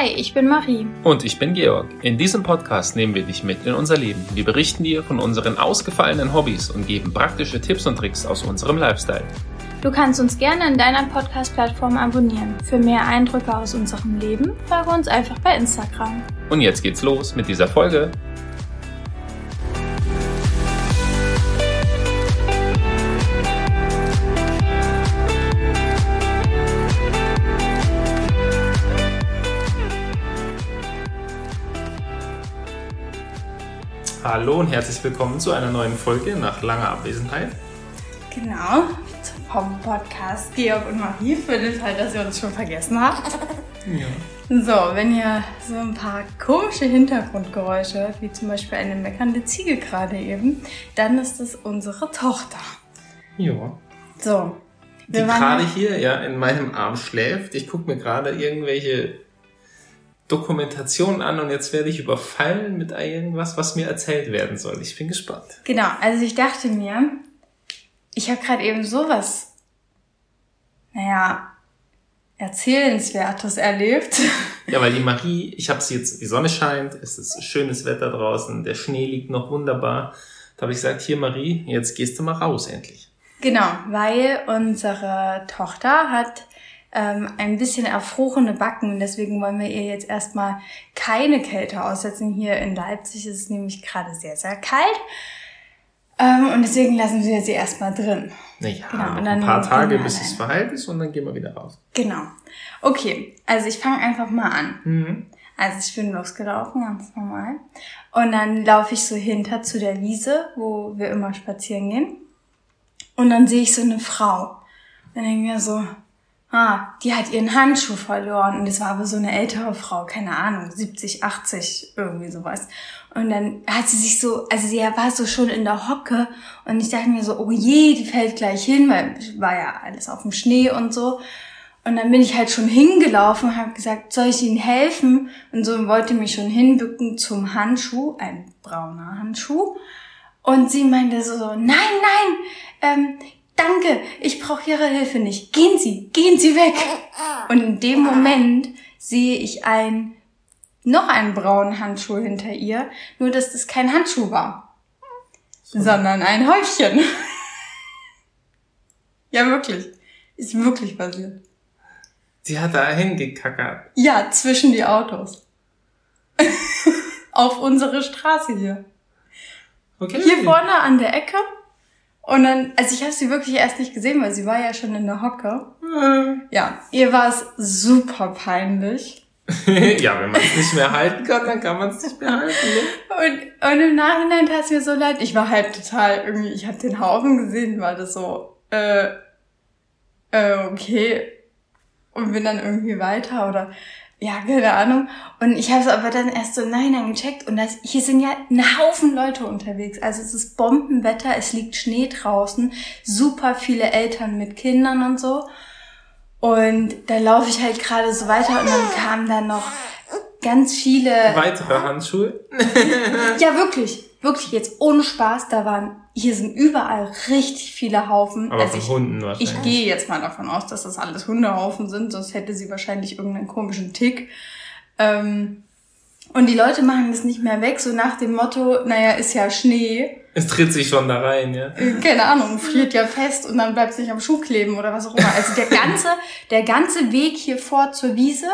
Hi, ich bin Marie. Und ich bin Georg. In diesem Podcast nehmen wir dich mit in unser Leben. Wir berichten dir von unseren ausgefallenen Hobbys und geben praktische Tipps und Tricks aus unserem Lifestyle. Du kannst uns gerne in deiner Podcast-Plattform abonnieren. Für mehr Eindrücke aus unserem Leben folge uns einfach bei Instagram. Und jetzt geht's los mit dieser Folge. Hallo und herzlich willkommen zu einer neuen Folge nach langer Abwesenheit. Genau, vom Podcast Georg und Marie für den Fall, dass ihr uns schon vergessen habt. Ja. So, wenn ihr so ein paar komische Hintergrundgeräusche hört, wie zum Beispiel eine meckernde Ziege gerade eben, dann ist es unsere Tochter. Ja. So. Die gerade hier ja in meinem Arm schläft. Ich gucke mir gerade irgendwelche Dokumentationen an und jetzt werde ich überfallen mit irgendwas, was mir erzählt werden soll. Ich bin gespannt. Genau, also ich dachte mir, ich habe gerade eben sowas, naja, erzählenswertes erlebt. Ja, weil die Marie, ich habe sie jetzt, die Sonne scheint, es ist schönes Wetter draußen, der Schnee liegt noch wunderbar. Da habe ich gesagt, hier Marie, jetzt gehst du mal raus endlich. Genau, weil unsere Tochter hat ähm, ein bisschen erfrorene Backen und deswegen wollen wir ihr jetzt erstmal keine Kälte aussetzen. Hier in Leipzig ist es nämlich gerade sehr, sehr kalt. Ähm, und deswegen lassen wir sie erstmal drin. Naja, Genau, und dann ein paar Tage, bis es verheilt ist und dann gehen wir wieder raus. Genau. Okay, also ich fange einfach mal an. Mhm. Also ich bin losgelaufen, ganz normal. Und dann laufe ich so hinter zu der Wiese, wo wir immer spazieren gehen. Und dann sehe ich so eine Frau. Und dann denke ich mir so, ah, die hat ihren Handschuh verloren. Und das war aber so eine ältere Frau, keine Ahnung, 70, 80, irgendwie sowas. Und dann hat sie sich so, also sie war so schon in der Hocke. Und ich dachte mir so, oh je, die fällt gleich hin, weil war ja alles auf dem Schnee und so. Und dann bin ich halt schon hingelaufen habe gesagt, soll ich Ihnen helfen? Und so wollte mich schon hinbücken zum Handschuh, ein brauner Handschuh. Und sie meinte so, nein, nein, ähm, danke, ich brauche Ihre Hilfe nicht. Gehen Sie, gehen Sie weg. Und in dem Moment sehe ich ein, noch einen braunen Handschuh hinter ihr, nur dass das kein Handschuh war, sondern ein Häufchen. ja, wirklich. Ist wirklich passiert. Die hat da hingekackert. Ja, zwischen die Autos. Auf unsere Straße hier. Okay. Hier vorne an der Ecke. Und dann, also ich habe sie wirklich erst nicht gesehen, weil sie war ja schon in der Hocke. Ja, ihr war es super peinlich. ja, wenn man es nicht mehr halten kann, dann kann man es nicht mehr halten. Ne? Und, und im Nachhinein tat es mir so leid. Ich war halt total irgendwie, ich habe den Haufen gesehen, war das so, äh, äh, okay. Und bin dann irgendwie weiter oder, ja, keine Ahnung. Und ich habe es aber dann erst so im Nachhinein gecheckt. Und das, hier sind ja ein Haufen Leute unterwegs. Also es ist Bombenwetter, es liegt Schnee draußen, super viele Eltern mit Kindern und so. Und da laufe ich halt gerade so weiter und dann kamen dann noch ganz viele Weitere Handschuhe. ja, wirklich. Wirklich jetzt ohne Spaß. Da waren, hier sind überall richtig viele Haufen. Aber also von ich, Hunden wahrscheinlich. ich gehe jetzt mal davon aus, dass das alles Hundehaufen sind, sonst hätte sie wahrscheinlich irgendeinen komischen Tick. Ähm, und die Leute machen das nicht mehr weg, so nach dem Motto, naja, ist ja Schnee. Es tritt sich schon da rein, ja. Keine Ahnung, friert ja fest und dann bleibt es nicht am Schuh kleben oder was auch immer. Also der ganze, der ganze Weg hier vor zur Wiese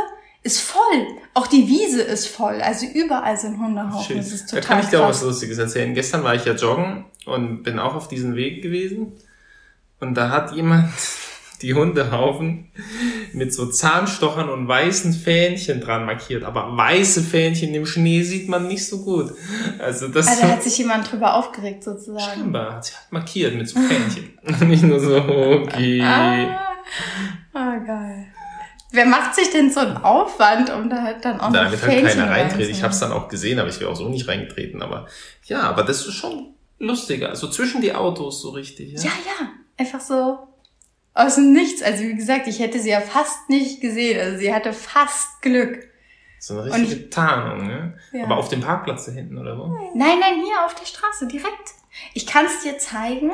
ist voll. Auch die Wiese ist voll. Also überall sind Hundehaufen. Schön. Das ist Da total kann ich dir auch was Lustiges erzählen. Gestern war ich ja joggen und bin auch auf diesem Weg gewesen. Und da hat jemand die Hundehaufen mit so Zahnstochern und weißen Fähnchen dran markiert. Aber weiße Fähnchen im Schnee sieht man nicht so gut. Also das Also hat sich jemand drüber aufgeregt sozusagen. scheinbar hat sie halt markiert mit so Fähnchen. nicht nur so, okay. Ah, ah, geil. Wer macht sich denn so einen Aufwand, um da halt dann auch Da wird halt keiner reintreten. Ich habe es dann auch gesehen, aber ich wäre auch so nicht reingetreten. Aber ja, aber das ist schon lustiger. Also zwischen die Autos so richtig. Ja. Ja, ja. Einfach so aus dem Nichts. Also wie gesagt, ich hätte sie ja fast nicht gesehen. Also sie hatte fast Glück. So eine richtige Tarnung, ne? Ja. Aber auf dem Parkplatz da hinten, oder wo? Nein, nein, hier auf der Straße, direkt. Ich kann es dir zeigen.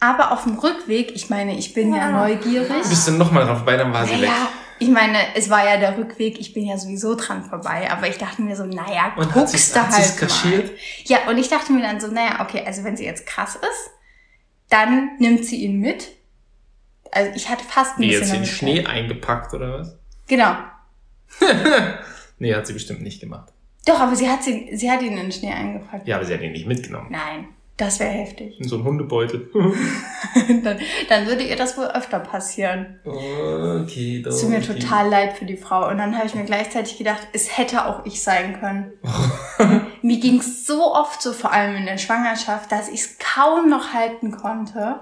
Aber auf dem Rückweg, ich meine, ich bin ja neugierig. Bist du nochmal drauf bei, dann war sie weg. Naja, Ich meine, es war ja der Rückweg, ich bin ja sowieso dran vorbei, aber ich dachte mir so, naja, Und guckst sie's- du hat sie's halt kaschiert? mal. Ja, und ich dachte mir dann so, naja, okay, also wenn sie jetzt krass ist, dann nimmt sie ihn mit. Also ich hatte fast ein Wie bisschen jetzt in damit Schnee eingepackt oder was? Genau. Nee, hat sie bestimmt nicht gemacht. Doch, aber sie hat, sie, sie hat ihn in den Schnee eingepackt. Ja, aber sie hat ihn nicht mitgenommen. Nein, das wäre heftig. In so einen Hundebeutel. dann, dann würde ihr das wohl öfter passieren. okay. Es tut mir total leid für die Frau. Und dann habe ich mir gleichzeitig gedacht, es hätte auch ich sein können. mir ging es so oft so, vor allem in der Schwangerschaft, dass ich es kaum noch halten konnte.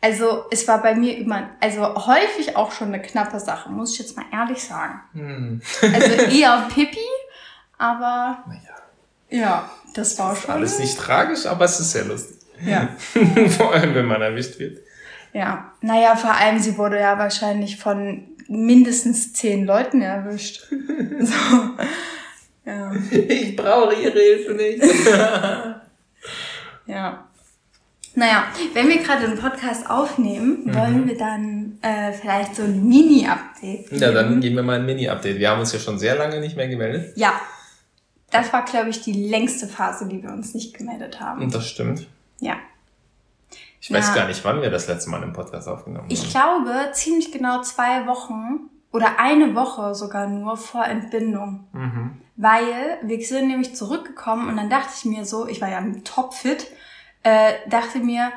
Also es war bei mir immer, also häufig auch schon eine knappe Sache, muss ich jetzt mal ehrlich sagen. Hm. Also eher Pipi, aber Naja, ja, das war schon. alles nicht tragisch, aber es ist sehr lustig. Ja. Vor allem, wenn man erwischt wird. Ja, naja, vor allem, sie wurde ja wahrscheinlich von mindestens zehn Leuten erwischt. so. Ja, Ich brauche ihre Hilfe nicht. ja. Naja, wenn wir gerade einen Podcast aufnehmen, wollen wir dann äh, vielleicht so ein Mini-Update. Ja, dann geben wir mal ein Mini-Update. Wir haben uns ja schon sehr lange nicht mehr gemeldet. Ja, das war, glaube ich, die längste Phase, die wir uns nicht gemeldet haben. Und das stimmt. Ja. Ich weiß gar nicht, wann wir das letzte Mal einen Podcast aufgenommen haben. Ich glaube, ziemlich genau zwei Wochen oder eine Woche sogar nur vor Entbindung. Mhm. Weil wir sind nämlich zurückgekommen und dann dachte ich mir so, ich war ja topfit, äh, dachte mir,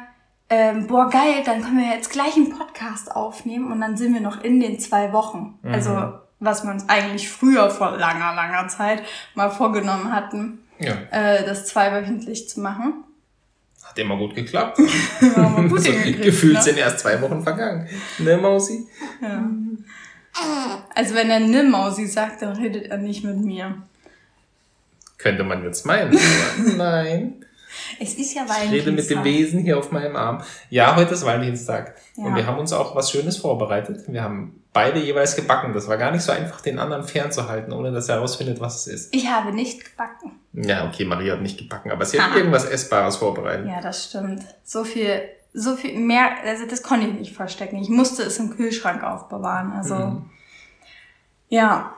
ähm, boah geil, dann können wir jetzt gleich einen Podcast aufnehmen und dann sind wir noch in den zwei Wochen. Mhm. Also was wir uns eigentlich früher vor langer, langer Zeit mal vorgenommen hatten, Ja, äh, das zweiwöchentlich zu machen. hat immer gut geklappt. Wir gut so, gefühlt ne? sind erst zwei Wochen vergangen. Ne, Mausi? Ja. Also wenn er ne Mausi sagt, dann redet er nicht mit mir. Könnte man jetzt meinen, nein. Es ist ja Ich rede mit dem Valentinstag. Wesen hier auf meinem Arm. Ja, heute ist Valentinstag. Ja. Und wir haben uns auch was Schönes vorbereitet. Wir haben beide jeweils gebacken. Das war gar nicht so einfach, den anderen fernzuhalten, ohne dass er herausfindet, was es ist. Ich habe nicht gebacken. Ja, okay, Maria hat nicht gebacken, aber sie hat Aha. irgendwas Essbares vorbereitet. Ja, das stimmt. So viel, so viel mehr, also das konnte ich nicht verstecken. Ich musste es im Kühlschrank aufbewahren. Also, Mhm. ja.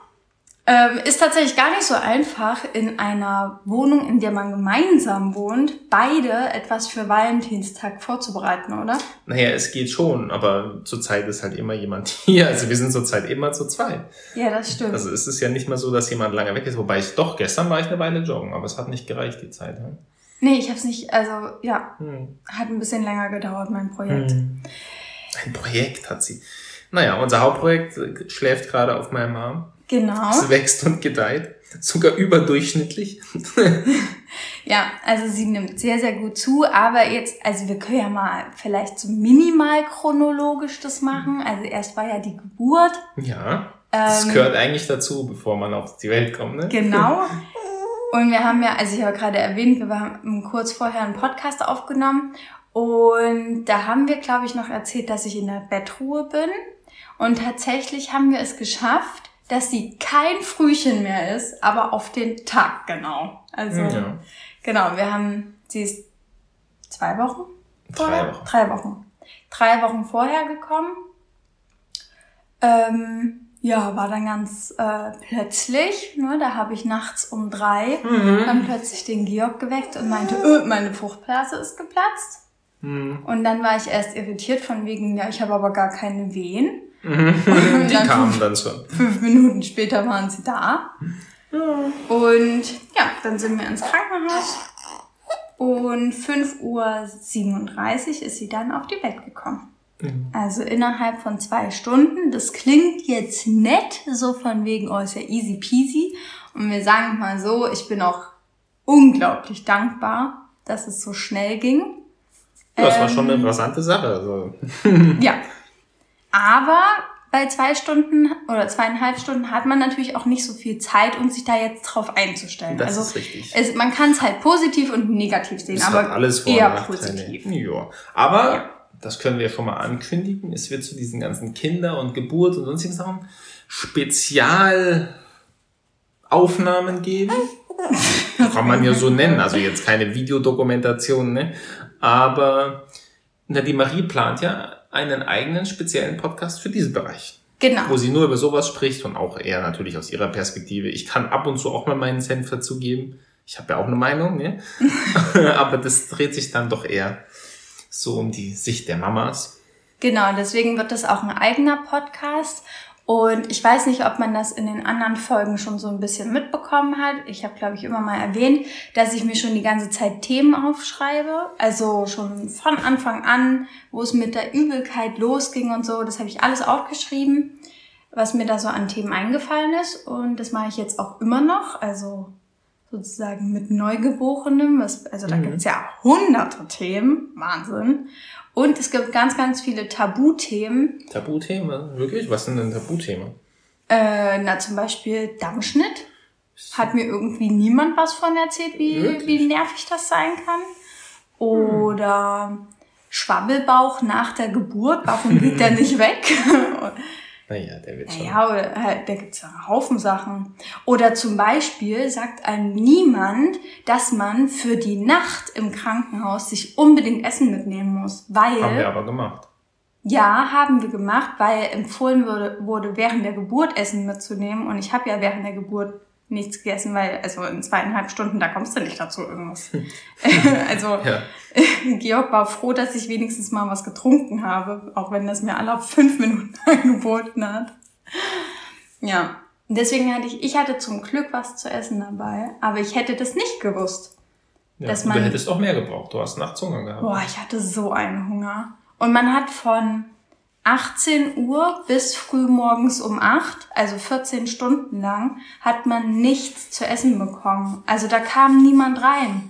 Ähm, ist tatsächlich gar nicht so einfach, in einer Wohnung, in der man gemeinsam wohnt, beide etwas für Valentinstag vorzubereiten, oder? Naja, es geht schon, aber zurzeit ist halt immer jemand hier. Also wir sind zurzeit immer zu zweit. Ja, das stimmt. Also es ist ja nicht mal so, dass jemand lange weg ist. Wobei ich doch, gestern war ich eine Weile joggen, aber es hat nicht gereicht, die Zeit. Hm? nee, ich habe es nicht, also ja, Hm. hat ein bisschen länger gedauert, mein Projekt. Ein Projekt hat sie. Naja, unser Hauptprojekt schläft gerade auf meinem Arm. Genau. Es wächst und gedeiht. Sogar überdurchschnittlich. Ja, also sie nimmt sehr, sehr gut zu, aber jetzt, also wir können ja mal vielleicht so minimal chronologisch das machen. Also erst war ja die Geburt. Ja. Das Ähm, gehört eigentlich dazu, bevor man auf die Welt kommt, ne? Genau. Und wir haben ja, also ich habe gerade erwähnt, wir haben kurz vorher einen Podcast aufgenommen und da haben wir, glaube ich, noch erzählt, dass ich in der Bettruhe bin. Und tatsächlich haben wir es geschafft, dass sie kein Frühchen mehr ist, aber auf den Tag genau. Also Ja. genau, wir haben, sie ist zwei Wochen? Drei vorher? Wochen. Drei Wochen. Drei Wochen vorher gekommen. Ähm, ja, war dann ganz äh, plötzlich, ne, da habe ich nachts um drei Mhm. dann plötzlich den Georg geweckt und meinte, öh, meine Fruchtblase ist geplatzt. Mhm. Und dann war ich erst irritiert von wegen, ja, ich habe aber gar keine Wehen. Mhm. Die dann- kamen dann schon. Fünf Minuten später waren sie da. Und ja, dann sind wir ins Krankenhaus. Und 5.37 Uhr ist sie dann auf die Welt gekommen. Mhm. Also innerhalb von zwei Stunden. Das klingt jetzt nett, so von wegen, oh, ist ja easy peasy. Und wir sagen mal so, ich bin auch unglaublich dankbar, dass es so schnell ging. Ja, das war schon Ähm, eine rasante Sache. Also. Ja. Aber bei zwei Stunden oder zweieinhalb Stunden hat man natürlich auch nicht so viel Zeit, um sich da jetzt drauf einzustellen. Das also ist richtig. Es, man kann es halt positiv und negativ sehen, Es aber alles eher positiv. Ja. Aber, Ja. das können wir schon mal ankündigen, es wird zu diesen ganzen Kinder- und Geburt- und sonstigen Sachen Spezialaufnahmen geben. Kann man ja so nennen. Also jetzt keine Videodokumentation, ne? Aber na, die Marie plant ja einen eigenen speziellen Podcast für diesen Bereich. Genau. Wo sie nur über sowas spricht und auch eher natürlich aus ihrer Perspektive. Ich kann ab und zu auch mal meinen Senf dazugeben. Ich habe ja auch eine Meinung, ne? Aber das dreht sich dann doch eher so um die Sicht der Mamas. Genau, deswegen wird das auch ein eigener Podcast. Und ich weiß nicht, ob man das in den anderen Folgen schon so ein bisschen mitbekommen hat. Ich habe, glaube ich, immer mal erwähnt, dass ich mir schon die ganze Zeit Themen aufschreibe. Also schon von Anfang an, wo es mit der Übelkeit losging und so. Das habe ich alles aufgeschrieben, was mir da so an Themen eingefallen ist. Und das mache ich jetzt auch immer noch. Also sozusagen mit Neugeborenem. Was, also da Mhm. gibt's ja hunderte Themen. Wahnsinn. Und es gibt ganz, ganz viele Tabuthemen. Tabuthema? Wirklich? Was sind denn Tabuthema? Äh, na, zum Beispiel Dammschnitt. Hat mir irgendwie niemand was von erzählt, wie, Wirklich? wie nervig das sein kann. Oder Schwabbelbauch nach der Geburt. Warum geht der nicht weg? Naja, der wird schon. Ja, oder halt, da gibt's ja einen Haufen Sachen. Oder zum Beispiel sagt einem niemand, dass man für die Nacht im Krankenhaus sich unbedingt Essen mitnehmen muss. Weil, Haben wir aber gemacht. ja, haben wir gemacht, weil empfohlen wurde, wurde während der Geburt Essen mitzunehmen. Und ich habe ja während der Geburt nichts gegessen, weil, also in zweieinhalb Stunden, da kommst du nicht dazu, irgendwas. also, Ja. Georg war froh, dass ich wenigstens mal was getrunken habe, auch wenn das mir alle auf fünf Minuten angeboten hat. Ja, deswegen hatte ich, ich hatte zum Glück was zu essen dabei, aber ich hätte das nicht gewusst. ja. Dass du man- hättest auch mehr gebraucht. Du hast nachts Hunger gehabt. Boah, ich hatte so einen Hunger. Und man hat von 18 Uhr bis früh morgens um 8, also 14 Stunden lang, hat man nichts zu essen bekommen. Also da kam niemand rein.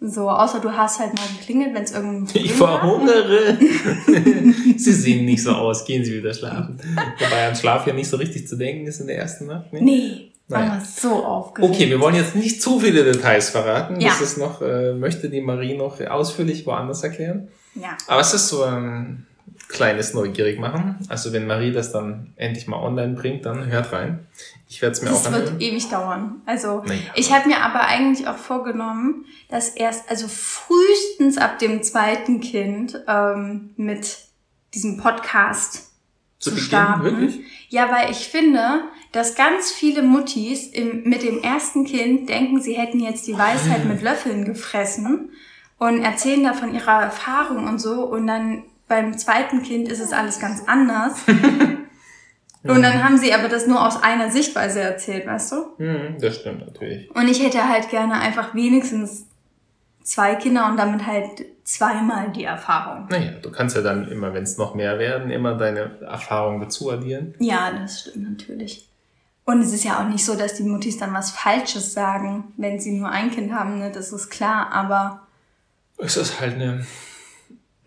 So, außer du hast halt mal geklingelt, wenn es irgendein Ich verhungere. Sie sehen nicht so aus. Gehen Sie wieder schlafen. Wobei an Schlaf ja nicht so richtig zu denken ist in der ersten Nacht. Ne? Nee, war Naja. so aufgeregt. Okay, wir wollen jetzt nicht zu viele Details verraten. Ja. Das ist noch, äh, möchte die Marie noch ausführlich woanders erklären. Ja. Aber es ist so ein kleines neugierig machen. Also wenn Marie das dann endlich mal online bringt, dann hört rein. Ich werde es mir Das auch wird anhören. ewig dauern. Also Naja. ich habe mir aber eigentlich auch vorgenommen, dass erst, also frühestens ab dem zweiten Kind ähm, mit diesem Podcast zu, beginnen? starten. Wirklich? Ja, weil ich finde, dass ganz viele Muttis im, mit dem ersten Kind denken, sie hätten jetzt die Weisheit mit Löffeln gefressen und erzählen da von ihrer Erfahrung und so und dann beim zweiten Kind ist es alles ganz anders. Und dann haben sie aber das nur aus einer Sichtweise erzählt, weißt du? Hm, das stimmt natürlich. Und ich hätte halt gerne einfach wenigstens zwei Kinder und damit halt zweimal die Erfahrung. Naja, du kannst ja dann immer, wenn es noch mehr werden, immer deine Erfahrungen dazu addieren. Ja, das stimmt natürlich. Und es ist ja auch nicht so, dass die Muttis dann was Falsches sagen, wenn sie nur ein Kind haben, ne? Das ist klar, aber Es ist halt eine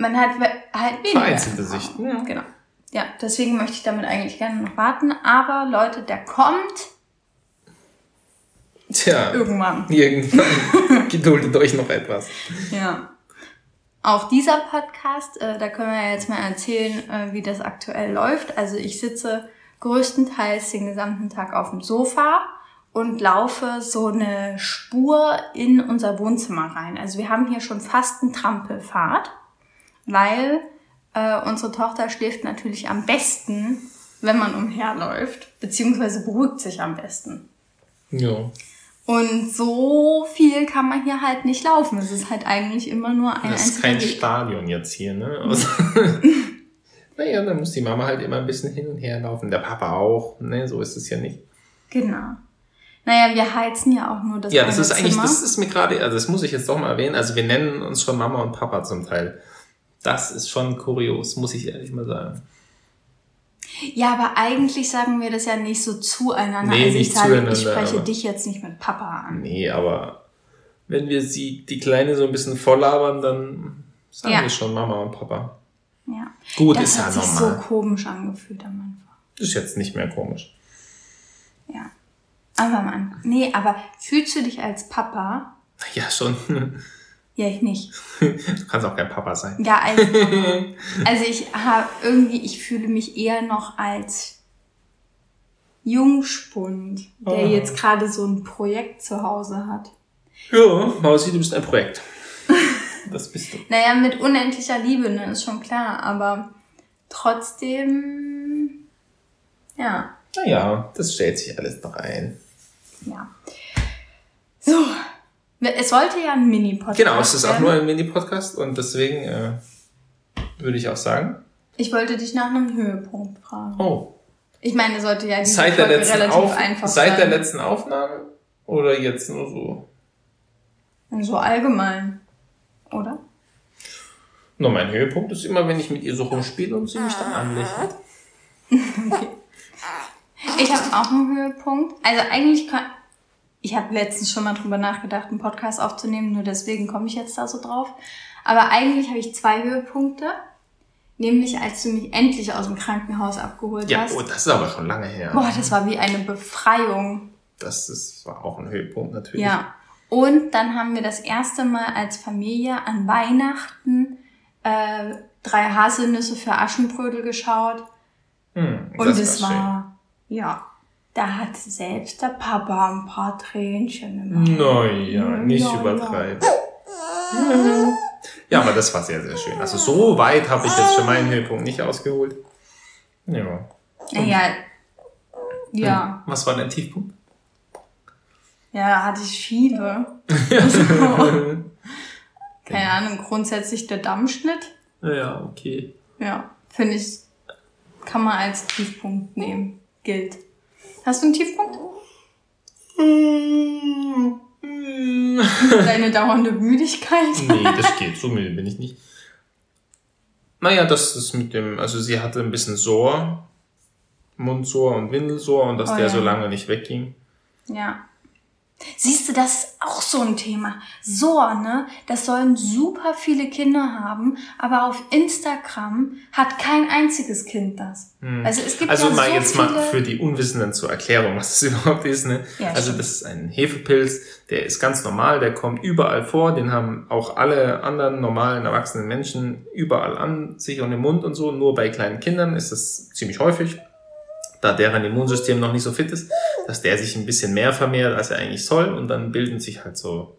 man hat halt weniger. vereinzelte. Sicht. Ja. Genau. Ja, deswegen möchte ich damit eigentlich gerne noch warten. Aber Leute, der kommt Tja, irgendwann. irgendwann geduldet euch noch etwas. Ja. Auch dieser Podcast, äh, da können wir ja jetzt mal erzählen, äh, wie das aktuell läuft. Also ich sitze größtenteils den gesamten Tag auf dem Sofa und laufe so eine Spur in unser Wohnzimmer rein. Also wir haben hier schon fast einen Trampelfahrt, weil äh, unsere Tochter schläft natürlich am besten, wenn man umherläuft, beziehungsweise beruhigt sich am besten. Ja. Und so viel kann man hier halt nicht laufen. Es ist halt eigentlich immer nur ein Das ist kein Weg. Stadion jetzt hier, ne? Also, naja, dann muss die Mama halt immer ein bisschen hin und her laufen. Der Papa auch, ne? So ist es ja nicht. Genau. Naja, wir heizen ja auch nur das Ja, das ist eigentlich, Zimmer. das ist mir gerade, also das muss ich jetzt doch mal erwähnen. Also wir nennen uns schon Mama und Papa zum Teil. Das ist schon kurios, muss ich ehrlich mal sagen. ja, aber eigentlich sagen wir das ja nicht so zueinander. Nee, also ich nicht sage, zueinander, ich spreche dich jetzt nicht mit Papa an. Nee, aber wenn wir sie, die Kleine so ein bisschen volllabern, dann sagen Ja. wir schon Mama und Papa. Ja. Gut, das ist ja hat sich normal. so komisch angefühlt am Anfang. Ist jetzt nicht mehr komisch. Ja. Aber Mann, nee, aber fühlst du dich als Papa? Ja, schon. Ja, ich nicht. Du kannst auch kein Papa sein. Ja, als Mama. Also ich habe irgendwie, ich fühle mich eher noch als Jungspund, der Ah. jetzt gerade so ein Projekt zu Hause hat. Ja, Mausi, du bist ein Projekt. Das bist du. Naja, mit unendlicher Liebe, ne, ist schon klar, aber trotzdem, Ja, Naja, das stellt sich alles noch ein. ja. So. Es sollte ja ein Mini-Podcast Genau, es ist auch werden. nur ein Mini-Podcast und deswegen äh, würde ich auch sagen, Ich wollte dich nach einem Höhepunkt fragen. oh, Ich meine, sollte ja diese seit der, Folge letzten relativ Auf einfach seit der sein. letzten Aufnahme oder jetzt nur so? So allgemein. Oder? Nur mein Höhepunkt ist immer, wenn ich mit ihr so rumspiele und sie mich dann anlächelt. Ich habe auch einen Höhepunkt. Also eigentlich kann, ich habe letztens schon mal drüber nachgedacht, einen Podcast aufzunehmen, nur deswegen komme ich jetzt da so drauf. Aber eigentlich habe ich zwei Höhepunkte. Nämlich als du mich endlich aus dem Krankenhaus abgeholt Ja, hast. oh, das ist aber schon lange her. Boah, das war wie eine Befreiung. Das ist, war auch ein Höhepunkt natürlich. Ja. Und dann haben wir das erste Mal als Familie an Weihnachten äh, drei Haselnüsse für Aschenbrödel geschaut. Hm, Und es war schön. war, ja, da hat selbst der Papa ein paar Tränchen im Naja, nicht Ja, ja. übertreiben. Ja, aber das war sehr, sehr schön. Also so weit habe ich jetzt für meinen Höhepunkt nicht ausgeholt. Ja. Naja, ja, Was war dein Tiefpunkt? ja, da hatte ich viele. Also, keine Ahnung, grundsätzlich der Dammschnitt. Ja, okay. Ja, finde ich, kann man als Tiefpunkt nehmen. Gilt. Hast du einen Tiefpunkt? Deine dauernde Müdigkeit? Nee, das geht. So müde bin ich nicht. Naja, das ist mit dem, also sie hatte ein bisschen Sor, Mundsor und Windelsor und dass Oh der ja. so lange nicht wegging. Ja. Siehst du, das ist auch so ein Thema. So, ne? Das sollen super viele Kinder haben, aber auf Instagram hat kein einziges Kind das. Also es gibt Also ja mal so jetzt viele... mal für die Unwissenden zur Erklärung, was das überhaupt ist. Ne? Ja, also stimmt. das ist ein Hefepilz, der ist ganz normal, der kommt überall vor, den haben auch alle anderen normalen erwachsenen Menschen überall an sich und im Mund und so. Nur bei kleinen Kindern ist das ziemlich häufig, da deren Immunsystem noch nicht so fit ist, dass der sich ein bisschen mehr vermehrt, als er eigentlich soll. Und dann bilden sich halt so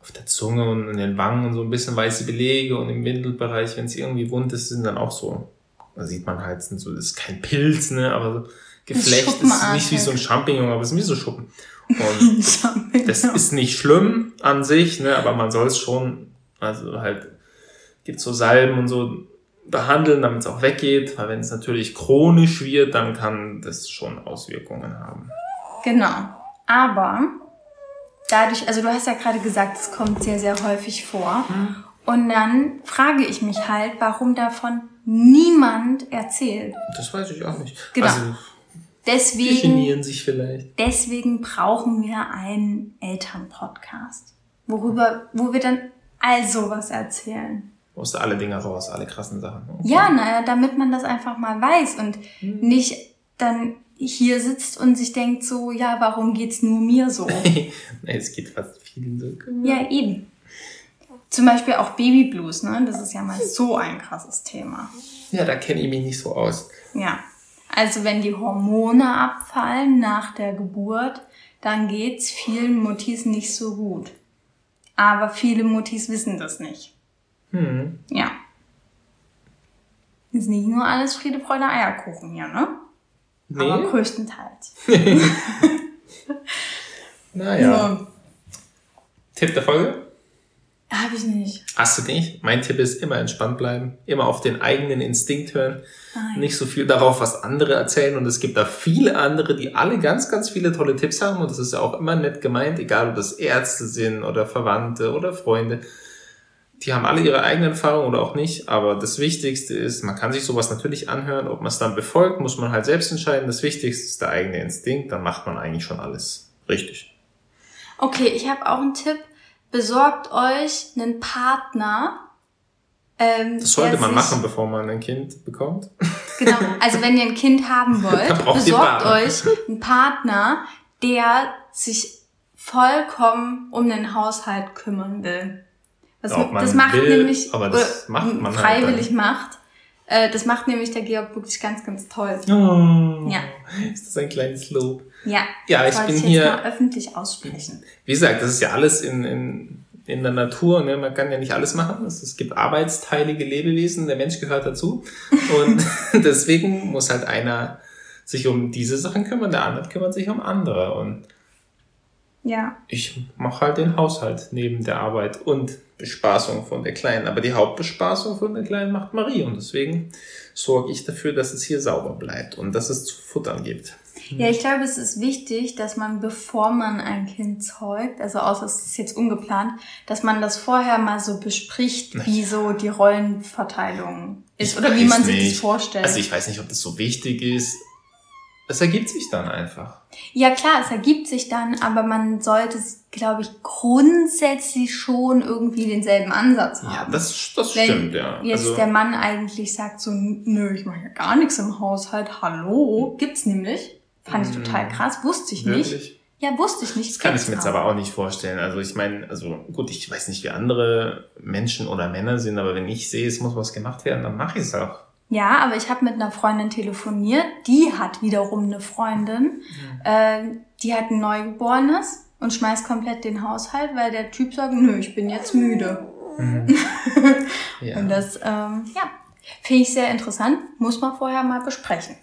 auf der Zunge und in den Wangen so ein bisschen weiße Belege und im Windelbereich, wenn es irgendwie wund ist, sind dann auch so, da sieht man halt, sind so, das ist kein Pilz, ne, aber so Geflecht ist nicht wie so ein Champignon, aber es ist wie so Schuppen. Und das ist nicht schlimm an sich, ne, aber man soll es schon, also halt, gibt so Salben und so behandeln, damit es auch weggeht, weil wenn es natürlich chronisch wird, dann kann das schon Auswirkungen haben. Genau. Aber dadurch, also du hast ja gerade gesagt, es kommt sehr, sehr häufig vor. Und dann frage ich mich halt, warum davon niemand erzählt. Das weiß ich auch nicht. Genau. Also, Deswegen, sich vielleicht. deswegen brauchen wir einen Elternpodcast, worüber, wo wir dann all sowas erzählen. Musst du alle Dinge raus, alle krassen Sachen. ne? Ja, naja, damit man das einfach mal weiß und nicht dann hier sitzt und sich denkt so, ja, warum geht's nur mir so? nee, es geht fast vielen so. Ja, eben. Zum Beispiel auch Babyblues, ne? Das ist ja mal so ein krasses Thema. Ja, da kenne ich mich nicht so aus. Ja. Also wenn die Hormone abfallen nach der Geburt, dann geht's vielen Muttis nicht so gut. Aber viele Muttis wissen das nicht. Hm. Ja. Ist nicht nur alles Friede, Freude, Eierkuchen hier, ne? Aber Nee, größtenteils. naja. So. Tipp der Folge? Hab ich nicht. Hast du nicht? Mein Tipp ist immer entspannt bleiben, immer auf den eigenen Instinkt hören, Nein. nicht so viel darauf, was andere erzählen. Und es gibt da viele andere, die alle ganz, ganz viele tolle Tipps haben. Und das ist ja auch immer nett gemeint, egal ob das Ärzte sind oder Verwandte oder Freunde. Die haben alle ihre eigenen Erfahrungen oder auch nicht. Aber das Wichtigste ist, man kann sich sowas natürlich anhören. Ob man es dann befolgt, muss man halt selbst entscheiden. Das Wichtigste ist der eigene Instinkt. Dann macht man eigentlich schon alles richtig. Okay, ich habe auch einen Tipp. Besorgt euch einen Partner. Ähm, Das sollte man machen, bevor man ein Kind bekommt. Genau, also wenn ihr ein Kind haben wollt, besorgt euch einen Partner, der sich vollkommen um den Haushalt kümmern will. Das, Ob man das macht will, nämlich, aber das macht man halt freiwillig dann. macht. Äh, das macht nämlich der Georg wirklich ganz, ganz toll. Oh, Ja. Ist das ein kleines Lob? Ja, Ja, ich bin jetzt hier- mal öffentlich aussprechen. Wie gesagt, das ist ja alles in, in, in der Natur. Ne? Man kann ja nicht alles machen. Es, es gibt arbeitsteilige Lebewesen. Der Mensch gehört dazu. Und deswegen muss halt einer sich um diese Sachen kümmern, der andere kümmert sich um andere. Und Ja. ich mache halt den Haushalt neben der Arbeit und Bespaßung von der Kleinen. Aber die Hauptbespaßung von der Kleinen macht Marie und deswegen sorge ich dafür, dass es hier sauber bleibt und dass es zu futtern gibt. Ja, ich glaube, es ist wichtig, dass man, bevor man ein Kind zeugt, also außer es ist jetzt ungeplant, dass man das vorher mal so bespricht, wie so die Rollenverteilung ist Ich oder wie man sich das nicht. vorstellt. Also ich weiß nicht, ob das so wichtig ist. Es ergibt sich dann einfach. ja, klar, es ergibt sich dann, aber man sollte, glaube ich, grundsätzlich schon irgendwie denselben Ansatz haben. Ja, das, das Wenn stimmt, ja. jetzt Also, der Mann eigentlich sagt so, nö, ich mache ja gar nichts im Haushalt, hallo, gibt's nämlich. Fand ich total krass, wusste ich nicht. Wirklich? Ja, wusste ich nicht. Das kann ich mir jetzt aber auch nicht vorstellen. Also ich meine, also gut, ich weiß nicht, wie andere Menschen oder Männer sind, aber wenn ich sehe, es muss was gemacht werden, dann mache ich es auch. Ja, aber ich habe mit einer Freundin telefoniert, die hat wiederum eine Freundin, äh, die hat ein Neugeborenes und schmeißt komplett den Haushalt, weil der Typ sagt, nö, ich bin jetzt müde. Ja. Und das, ähm, ja, finde ich sehr interessant, muss man vorher mal besprechen.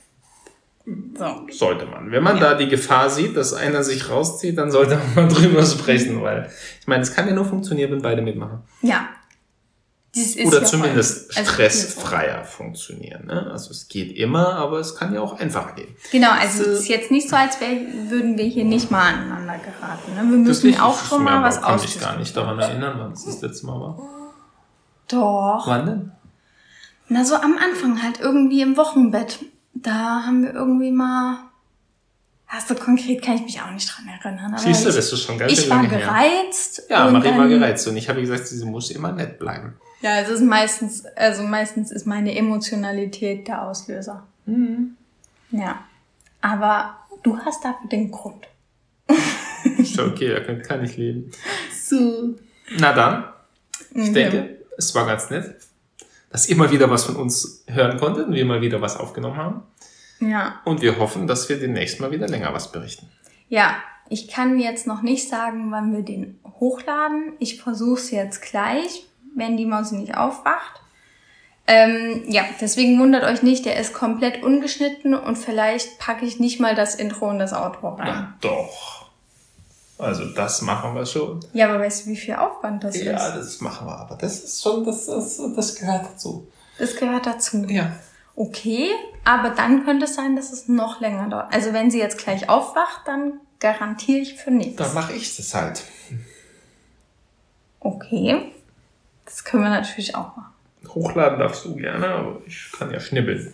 So. Sollte man. Wenn man da die Gefahr sieht, dass einer sich rauszieht, dann sollte man mal drüber sprechen, weil ich meine, es kann ja nur funktionieren, wenn beide mitmachen. Ja. Oder ja zumindest voll- also stressfreier funktionieren. Ne? Also es geht immer, aber es kann ja auch einfacher gehen. Genau, also es ist jetzt nicht so, als wär, würden wir hier nicht mal aneinander geraten. Ne? Wir müssen Wirklich, auch ich- schon mal was kann mich gar nicht daran erinnern, wann es das letzte Mal war. Doch. Wann denn? Na, so am Anfang halt irgendwie im Wochenbett. Da haben wir irgendwie mal. Ja, so konkret kann ich mich auch nicht dran erinnern. Aber Siehst du, ich, das ist schon ganz ich war gereizt. Ja, Marie war gereizt und ich habe gesagt, sie muss immer nett bleiben. Ja, es ist meistens, also meistens ist meine Emotionalität der Auslöser. Mhm. Ja. Aber du hast dafür den Grund. Ist okay, da kann, kann ich leben. So. Na dann, ich Mhm. denke, es war ganz nett, dass ihr mal wieder was von uns hören konntet und wir mal wieder was aufgenommen haben. Ja. Und wir hoffen, dass wir demnächst mal wieder länger was berichten. Ja, ich kann jetzt noch nicht sagen, wann wir den hochladen. Ich versuche es jetzt gleich, wenn die Maus nicht aufwacht. Ähm, ja, deswegen wundert euch nicht, der ist komplett ungeschnitten und vielleicht packe ich nicht mal das Intro und das Outro rein. Na doch. Also das machen wir schon. Ja, aber weißt du, wie viel Aufwand das Ja, ist? das machen wir, aber das ist schon, das, das, das gehört dazu. Das gehört dazu. Ja. Okay, aber dann könnte es sein, dass es noch länger dauert. Also wenn sie jetzt gleich aufwacht, dann garantiere ich für nichts. Dann mache ich das halt. Okay, das können wir natürlich auch machen. Hochladen darfst du gerne, aber ich kann ja schnibbeln.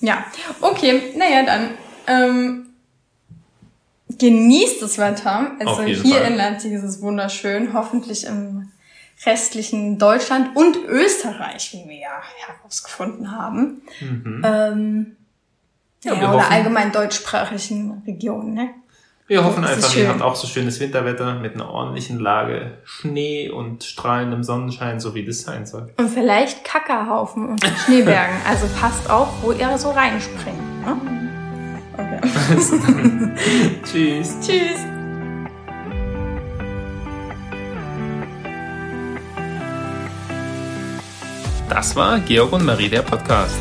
Ja, okay, naja, dann ähm, genießt das Wetter. Also hier Fall. in Leipzig ist es wunderschön, hoffentlich im restlichen Deutschland und Österreich, wie wir ja herausgefunden haben. Ähm, ja, Mhm. Ja, oder hoffen- allgemein deutschsprachigen Regionen, ne? Wir hoffen Das einfach, ihr habt auch so schönes Winterwetter mit einer ordentlichen Lage Schnee und strahlendem Sonnenschein, so wie das sein soll. Und vielleicht Kackerhaufen und Schneebergen. Also passt auf, wo ihr so reinspringt. Ne? Okay. Also tschüss. Tschüss. Das war Georg und Marie, der Podcast.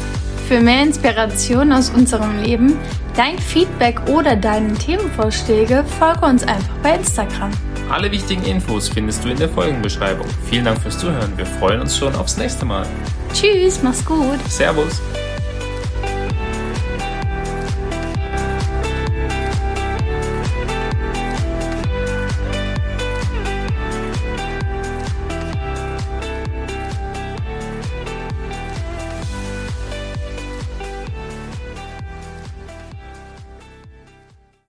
Für mehr Inspiration aus unserem Leben, dein Feedback oder deine Themenvorschläge, folge uns einfach bei Instagram. Alle wichtigen Infos findest du in der Folgenbeschreibung. Vielen Dank fürs Zuhören. Wir freuen uns schon aufs nächste Mal. Tschüss, mach's gut. Servus.